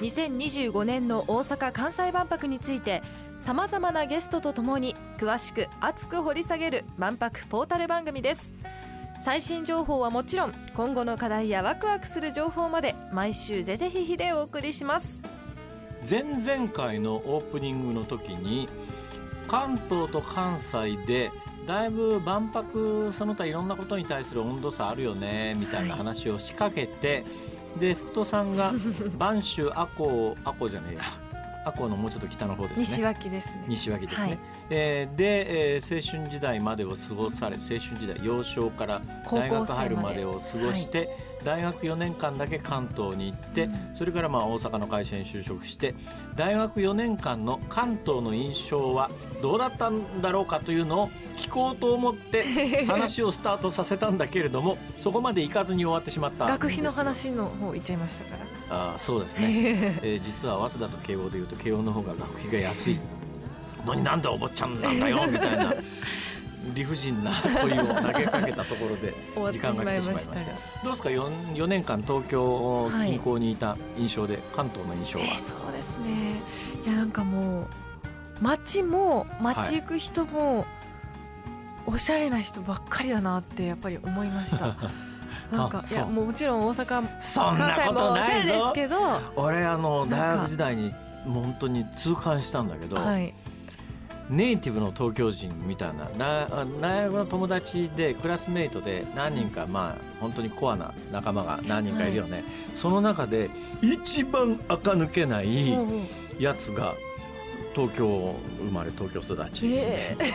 2025年の大阪・関西万博についてさまざまなゲストとともに詳しく熱く掘り下げる万博ポータル番組です。最新情報はもちろん今後の課題やワクワクする情報まで毎週ぜぜひひでお送りします。前々回のオープニングの時に関東と関西でだいぶ万博その他いろんなことに対する温度差あるよねみたいな話を仕掛けて、で福戸さんが播州赤穂赤穂じゃねえや。赤穂のもうちょっと北の方ですね。西脇ですね。西脇ですね、はい。えーで、えー青春時代までを過ごされ青春時代幼少から大学入るまでを過ごして、大学4年間だけ関東に行って、うん。それからまあ大阪の会社に就職して大学4年間の関東の印象はどうだったんだろうかというのを聞こうと思って 話をスタートさせたんだけれどもそこまで行かずに終わってしまった。学費の話の方行っちゃいましたから。あーそうですね。えー実は早稲田と慶応でいうと慶応の方が学費が安い。のになんでお坊ちゃんなんだよみたいな理不尽な問いを投げかけたところで 時間が来てしまいました。どうですか？4, 4年間東京近郊にいた印象で、関東の印象は、えーそうですね。いやなんかもう街も街行く人も、おしゃれな人ばっかりだなってやっぱり思いました。なんかいやもちろん大阪そん関西なこともおしゃれですけど俺あの大学時代に本当に痛感したんだけど、はいネイティブの東京人みたいなな大学の友達でクラスメイトで何人かまあ本当にコアな仲間が何人かいるよね、その中で一番垢抜けないやつが東京生まれ東京育ち、ええ。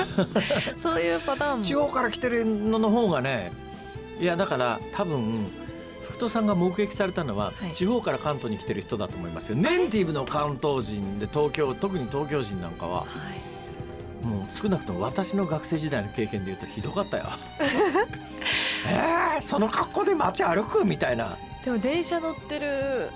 そういうパターンも。地方から来てるのの方がねいやだから多分福戸さんが目撃されたのは、はい地方から関東に来てる人だと思いますよネイティブの関東人で東京特に東京人なんかははいもう少なくとも私の学生時代の経験でいうとひどかったよ。えー、その格好で街歩くみたいな。でも電車乗ってる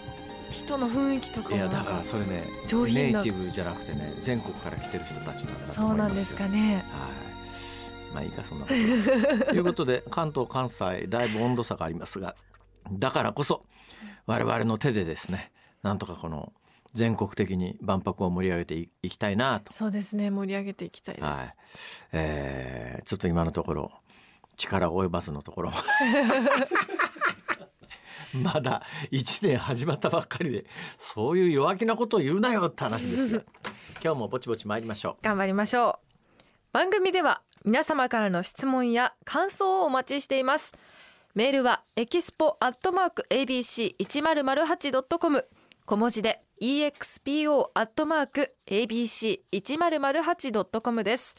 人の雰囲気とかいやだからそれね上品なネイティブじゃなくてね全国から来てる人たちなんだとそうなんですかねはい。まあいいかそんなこと。ということで関東関西だいぶ温度差がありますがだからこそ我々の手でですねなんとかこの全国的に万博を盛り上げていいきたいなと。そうですね盛り上げていきたいです、はい、えーちょっと今のところ力及ばずのところ まだ1年始まったばっかりでそういう弱気なことを言うなよって話ですよ。今日もぼちぼち参りましょ頑張りましょう。番組では皆様からの質問や感想をお待ちしていますメールはエキスポアットマーク ABC1008.com 小文字で expo アットマーク ABC1008.com です。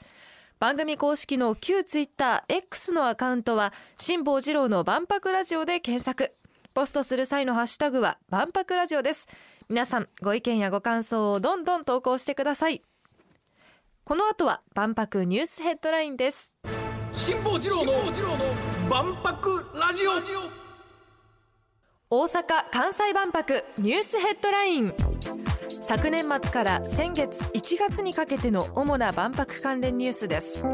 番組公式の旧ツイッター X のアカウントは辛坊治郎の万博ラジオで検索。ポストする際のハッシュタグは万博ラジオです。皆さんご意見やご感想をどんどん投稿してください。この後は万博ニュースヘッドラインです。辛坊治郎の万博ラジオ。大阪・関西万博ニュースヘッドライン。昨年末から先月1月にかけての主な万博関連ニュースです。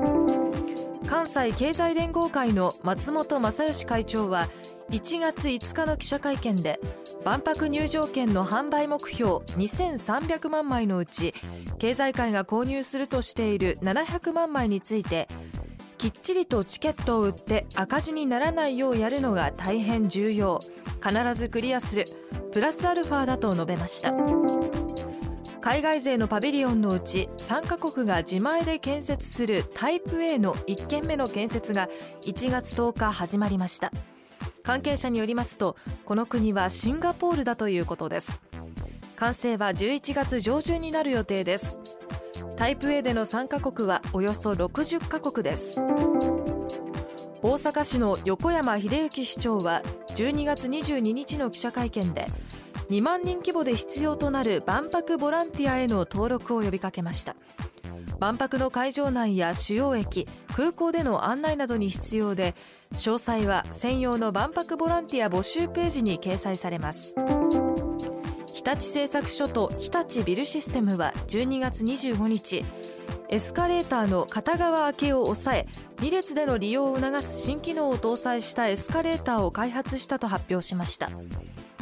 関西経済連合会の松本正義会長は1月5日の記者会見で万博入場券の販売目標2300万枚のうち経済界が購入するとしている700万枚についてきっちりとチケットを売って赤字にならないようやるのが大変重要。必ずクリアする。プラスアルファだと述べました。海外勢のパビリオンのうち3カ国が自前で建設するタイプ A の1軒目の建設が1月10日始まりました。関係者によりますとこの国はシンガポールだということです。完成は11月上旬になる予定です。タイプ A での参加国はおよそ60カ国です。大阪市の横山秀幸市長は12月22日の記者会見で2万人規模で必要となる万博ボランティアへの登録を呼びかけました。万博の会場内や主要駅空港での案内などに必要で詳細は専用の万博ボランティア募集ページに掲載されます。立製作所と日立ビルシステムは12月25日エスカレーターの片側開けを抑え2列での利用を促す新機能を搭載したエスカレーターを開発したと発表しました。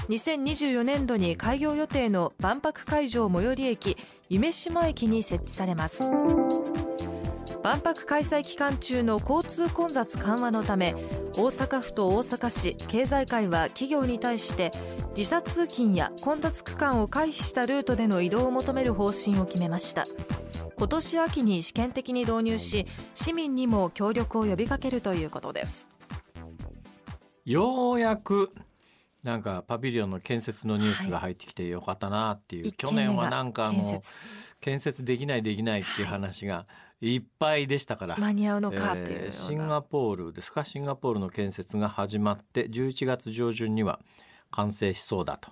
2024年度に開業予定の万博会場最寄り駅夢島駅に設置されます。万博開催期間中の交通混雑緩和のため大阪府と大阪市経済界は企業に対して時差通勤や混雑区間を回避したルートでの移動を求める方針を決めました。今年秋に試験的に導入し市民にも協力を呼びかけるということです。ようやくなんかパビリオンの建設のニュースが入ってきてよかったなっていう、はい、去年はなんかもう建設できないできないっていう話がいっぱいでしたから。間に合うのかっていう、えー、シンガポールですか？シンガポールの建設が始まって11月上旬には完成しそうだと。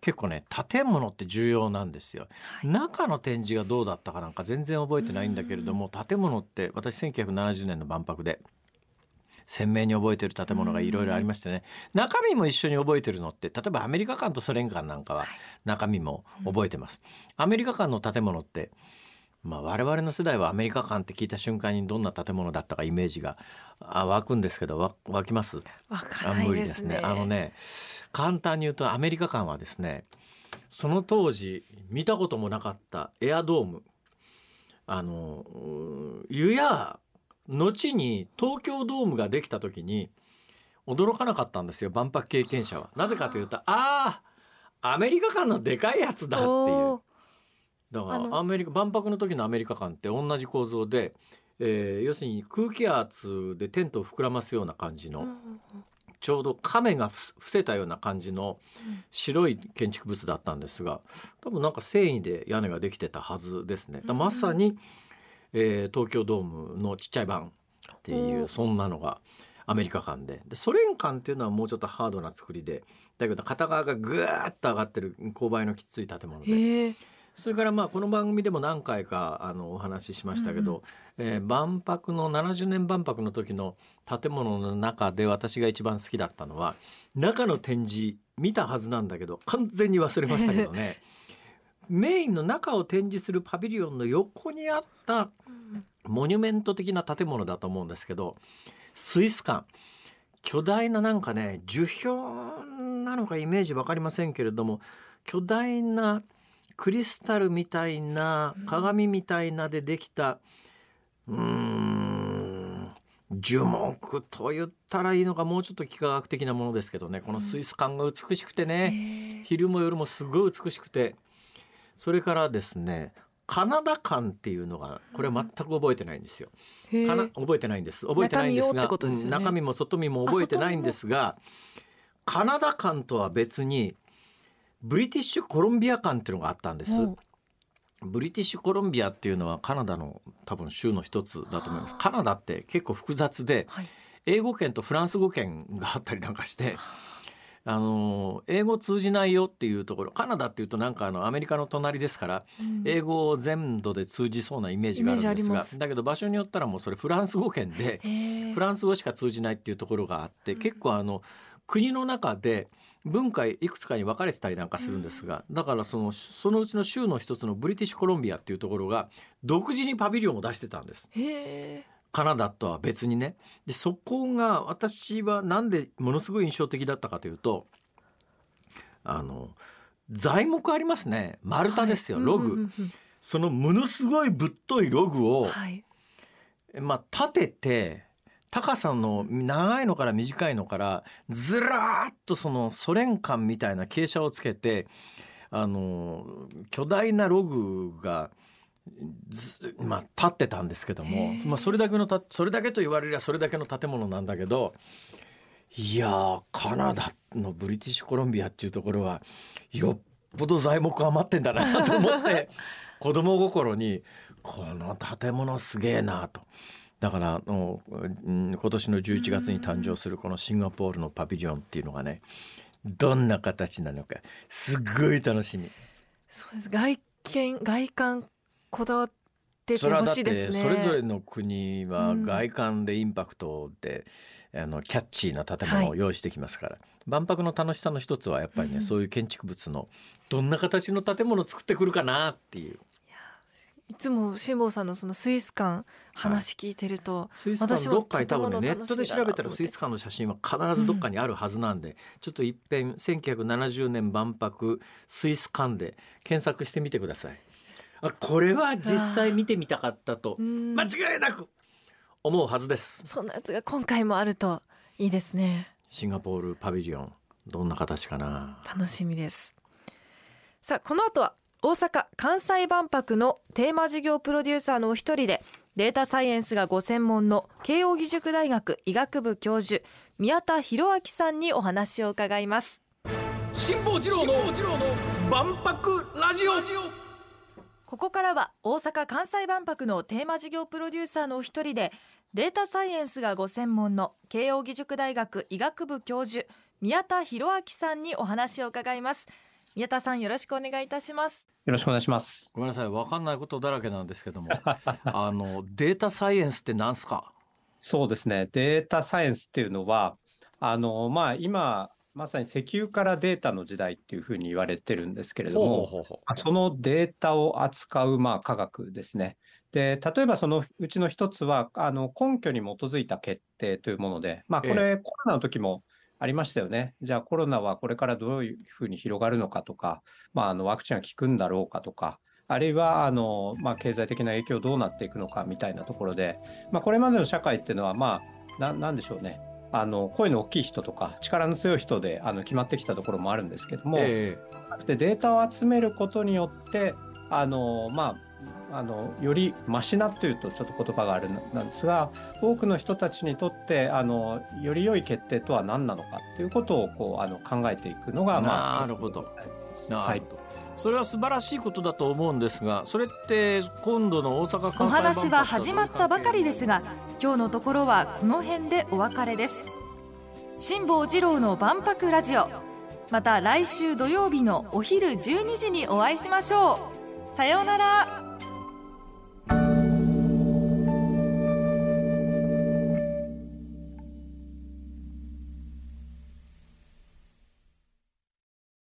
結構ね建物って重要なんですよ、はい、中の展示がどうだったかなんか全然覚えてないんだけれども建物って私1970年の万博で鮮明に覚えてる建物がいろいろありましてね。中身も一緒に覚えてるのって例えばアメリカ館とソ連館なんかは中身も覚えてます。アメリカ館の建物ってまあ、我々の世代はアメリカ館って聞いた瞬間にどんな建物だったかイメージが湧くんですけど湧きます？湧かないですね。あのね簡単に言うとアメリカ館はですねその当時見たこともなかったエアドーム。あの湯や後に東京ドームができた時に驚かなかったんですよ万博経験者は。なぜかというとあ。あアメリカ館のでかいやつだっていう。だからアメリカ万博の時のアメリカ館って同じ構造で、えー、要するに空気圧でテントを膨らますような感じの、ちょうど亀が伏せたような感じの白い建築物だったんですが多分なんか繊維で屋根ができてたはずですね。まさに、えー、東京ドームのちっちゃい版っていうそんなのがアメリカ館で。でソ連館っていうのはもうちょっとハードな作りでだけど片側がぐーっと上がってる勾配のきつい建物で。それからまあこの番組でも何回かあのお話ししましたけど、うん、えー、万博の70年万博の時の建物の中で私が一番好きだったのは中の展示見たはずなんだけど完全に忘れましたけどね。メインの中を展示するパビリオンの横にあったモニュメント的な建物だと思うんですけどスイス館。巨大ななんかね樹氷なのかイメージ分かりませんけれども巨大なクリスタルみたいな鏡みたいなでできたうん樹木と言ったらいいのかもうちょっと幾何学的なものですけどね。このスイス感が美しくてね、昼も夜もすごい美しくて。それからですねカナダ館っていうのがこれは全く覚えてないんですよ。かな覚えてないんです。覚えてないんですが、ね、中身も外身も覚えてないんですがカナダ館とは別にブリティッシュコロンビア館っていうのがあったんです。ブリティッシュコロンビアっていうのはカナダの多分州の一つだと思います。カナダって結構複雑で、はい、英語圏とフランス語圏があったりなんかして。あ。の英語通じないよっていうところカナダっていうとなんかあのアメリカの隣ですから、うん、英語を全土で通じそうなイメージがあるんですがだけど場所によったらもうそれフランス語圏でフランス語しか通じないっていうところがあって、結構あの国の中で文化いくつかに分かれてたりなんかするんですが、だからそのそのうちの州の一つのブリティッシュコロンビアっていうところが独自にパビリオンを出してたんです。カナダとは別にね。でそこが私はなんでものすごい印象的だったかというとあの材木ありますね。丸太ですよ、はい、ログ、そのものすごいぶっといログを、はい、まあ立てて高さの長いのから短いのからずらーっとそのソ連館みたいな傾斜をつけてあの巨大なログがまあ、立ってたんですけども、まあ、それだけのたそれだけと言われりゃそれだけの建物なんだけどいやカナダのブリティッシュコロンビアっていうところはよっぽど材木余ってんだなと思って 子供心にこの建物すげえなと。だからの、今年の11月に誕生するこのシンガポールのパビリオンっていうのがねどんな形なのかすっごい楽しみ。そうです。外見外観こだわっててほしいですね。それぞれの国は外観でインパクトで、うん、あのキャッチーな建物を用意してきますから、はい、万博の楽しさの一つはやっぱりね、うん、そういう建築物のどんな形の建物を作ってくるかなっていう。いつも辛坊さんのそのスイス館話聞いてると、はい、スイス館どっかに多分ねネットで調べたらスイス館の写真は必ずどっかにあるはずなんで、うん、ちょっといっぺん1970年万博スイス館で検索してみてください。あこれは実際見てみたかったと間違いなく思うはずです。そんなやつが今回もあるといいですね。シンガポールパビリオンどんな形かな。楽しみです。さあこの後は大阪・関西万博のテーマ事業プロデューサーのお一人でデータサイエンスがご専門の慶應義塾大学医学部教授宮田博明さんにお話を伺います。辛坊治郎の万博ラジオ。ここからは大阪・関西万博のテーマ事業プロデューサーのお一人でデータサイエンスがご専門の慶應義塾大学医学部教授宮田博明さんにお話を伺います宮田さんよろしくお願いいたします。よろしくお願いします。ごめんなさい。わかんないことだらけなんですけども。あのデータサイエンスって何すか？そうですね。データサイエンスっていうのはあのまあ今まさに石油からデータの時代っていうふうに言われてるんですけれども、そのデータを扱うまあ科学ですね。で例えばそのうちの一つはあの根拠に基づいた決定というもので、まあ、これ、コロナの時もありましたよね。じゃあコロナはこれからどういうふうに広がるのかとか、まあ、あのワクチンが効くんだろうかとか、あるいはあの、まあ、経済的な影響どうなっていくのかみたいなところで、まあ、これまでの社会っていうのは、まあ、ななんでしょうね。あの声の大きい人とか力の強い人であの決まってきたところもあるんですけども、えー、でデータを集めることによってあの、まあ、あのよりマシなというとちょっと言葉があるなんですが多くの人たちにとってあのより良い決定とは何なのかということをこうあの考えていくのが、まあ、なるほど。はい、それは素晴らしいことだと思うんですがそれって今度の大阪お話は始まったばかりですが今日のところはこの辺でお別れです。辛坊治郎の万博ラジオ。また来週土曜日のお昼12時にお会いしましょう。さようなら